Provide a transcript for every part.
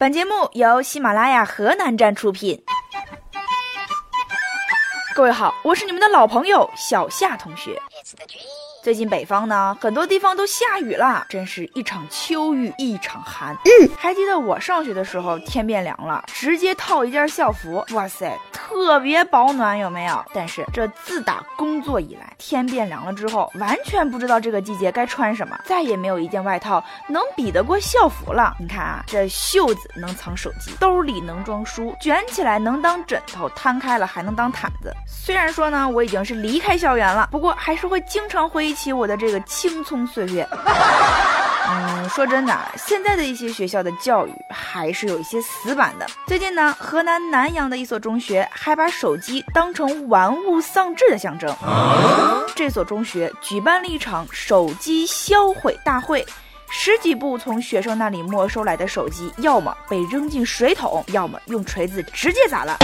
本节目由喜马拉雅河南站出品。各位好，我是你们的老朋友小夏同学。最近北方呢，很多地方都下雨了，真是一场秋雨一场寒。嗯，还记得我上学的时候，天变凉了，直接套一件校服，哇塞，特别保暖，有没有？但是这自打工作以来，天变凉了之后，完全不知道这个季节该穿什么，再也没有一件外套能比得过校服了。你看啊，这袖子能藏手机，兜里能装书，卷起来能当枕头，摊开了还能当毯子。虽然说呢，我已经是离开校园了，不过还是会经常回忆起我的这个青葱岁月。嗯，说真的，现在的一些学校的教育还是有一些死板的。最近呢，河南南阳的一所中学还把手机当成玩物丧志的象征。这所中学举办了一场手机销毁大会。十几部从学生那里没收来的手机，要么被扔进水桶，要么用锤子直接砸烂。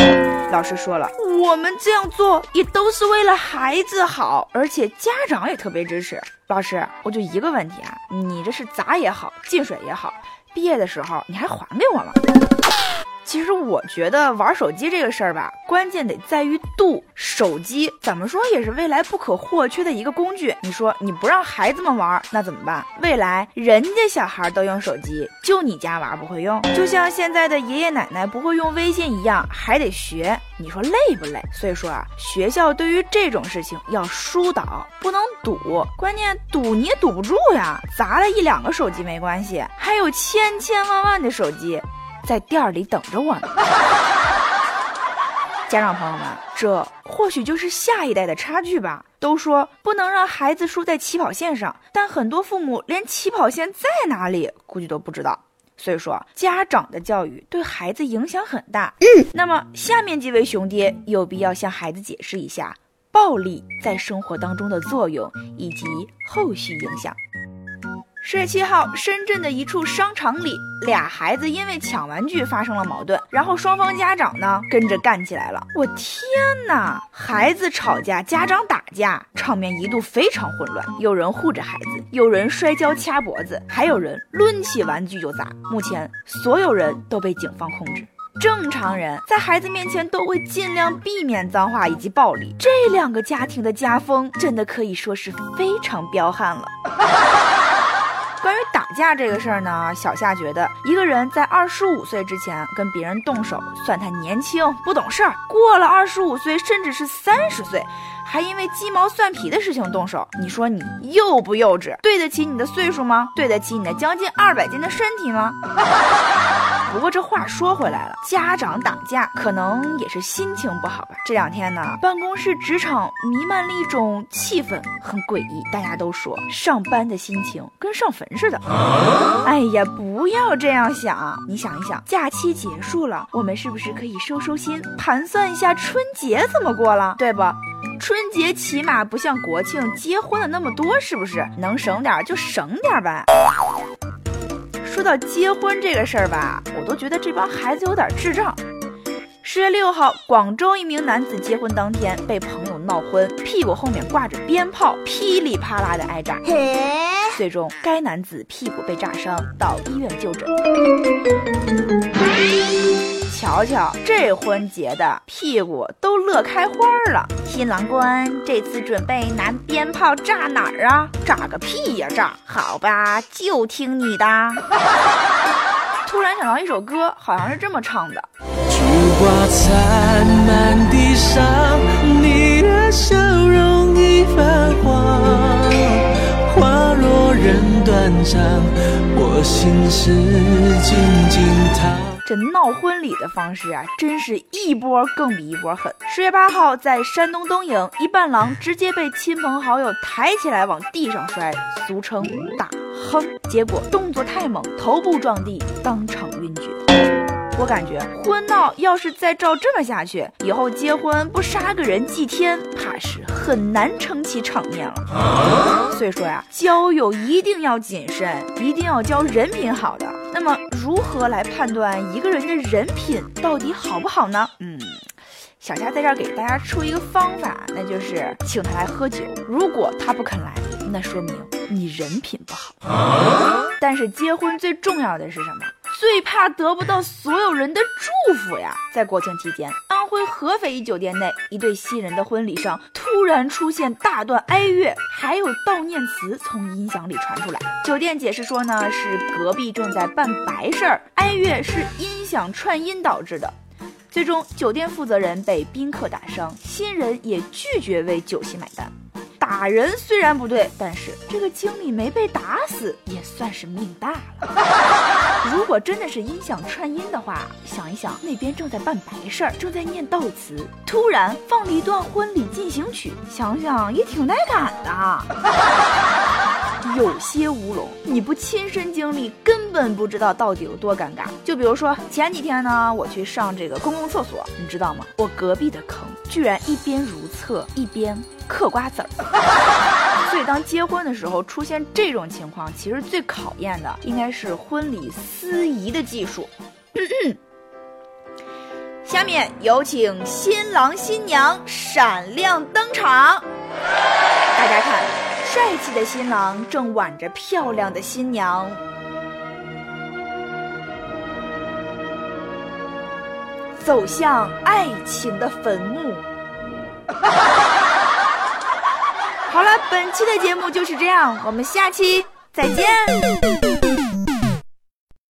老师说了，我们这样做也都是为了孩子好，而且家长也特别支持。老师，我就一个问题啊，你这是砸也好，进水也好，毕业的时候你还还给我吗？其实我觉得玩手机这个事儿吧，关键得在于度。手机怎么说也是未来不可或缺的一个工具。你说你不让孩子们玩，那怎么办？未来人家小孩都用手机，就你家娃不会用，就像现在的爷爷奶奶不会用微信一样，还得学。你说累不累？所以说啊，学校对于这种事情要疏导，不能堵。关键堵你也堵不住呀，砸了一两个手机没关系，还有千千万万的手机。在店里等着我呢，家长朋友们，这或许就是下一代的差距吧。都说不能让孩子输在起跑线上，但很多父母连起跑线在哪里估计都不知道。所以说，家长的教育对孩子影响很大。嗯，那么下面几位熊爹有必要向孩子解释一下暴力在生活当中的作用以及后续影响。十月七号，深圳的一处商场里，俩孩子因为抢玩具发生了矛盾，然后双方家长呢跟着干起来了。我天哪！孩子吵架，家长打架，场面一度非常混乱。有人护着孩子，有人摔跤掐脖子，还有人抡起玩具就砸。目前，所有人都被警方控制。正常人在孩子面前都会尽量避免脏话以及暴力。这两个家庭的家风真的可以说是非常彪悍了。关于打架这个事儿呢，小夏觉得一个人在二十五岁之前跟别人动手，算他年轻不懂事儿；过了二十五岁，甚至是三十岁，还因为鸡毛蒜皮的事情动手，你说你幼不幼稚？对得起你的岁数吗？对得起你那将近二百斤的身体吗？不过这话说回来了，家长打架可能也是心情不好吧。这两天呢，办公室职场弥漫了一种气氛，很诡异。大家都说上班的心情跟上坟似的。哎呀，不要这样想。你想一想，假期结束了，我们是不是可以收收心，盘算一下春节怎么过了，对不？春节起码不像国庆结婚的那么多，是不是？能省点就省点呗。说到结婚这个事儿吧，我都觉得这帮孩子有点智障。十月六号，广州一名男子结婚当天被朋友闹婚，屁股后面挂着鞭炮，噼里啪啦的挨炸。最终，该男子屁股被炸伤，到医院就诊。瞧瞧这婚结的屁股都乐开花了，新郎官这次准备拿鞭炮炸哪儿啊？炸个屁呀炸！好吧，就听你的。突然想到一首歌，好像是这么唱的。烛光残满地上，你的笑容已泛黄。花落人断肠，我心事静静躺。这闹婚礼的方式啊，真是一波更比一波狠。十月八号，在山东东营，一伴郎直接被亲朋好友抬起来往地上摔，俗称打哼，结果动作太猛，头部撞地，当场晕厥。我感觉婚闹要是再照这么下去，以后结婚不杀个人祭天，怕是很难撑起场面了。所以说呀，交友一定要谨慎，一定要交人品好的。那么，如何来判断一个人的人品到底好不好呢？嗯，小夏在这儿给大家出一个方法，那就是请他来喝酒。如果他不肯来，那说明你人品不好。但是结婚最重要的是什么？最怕得不到所有人的祝福呀！在国庆期间，安徽合肥一酒店内，一对新人的婚礼上突然出现大段哀乐，还有悼念词从音响里传出来。酒店解释说呢，是隔壁正在办白事儿，哀乐是音响串音导致的。最终，酒店负责人被宾客打伤，新人也拒绝为酒席买单。打人虽然不对，但是这个经理没被打死，也算是命大了。如果真的是音响串音的话，想一想，那边正在办白事儿，正在念悼词，突然放了一段婚礼进行曲，想想也挺带感的。有些乌龙，你不亲身经历，根本不知道到底有多尴尬。就比如说前几天呢，我去上这个公共厕所，你知道吗？我隔壁的坑居然一边如厕一边嗑瓜子儿。所以当结婚的时候出现这种情况，其实最考验的应该是婚礼司仪的技术。下面有请新郎新娘闪亮登场，大家看。帅气的新郎正挽着漂亮的新娘，走向爱情的坟墓。好了，本期的节目就是这样，我们下期再见。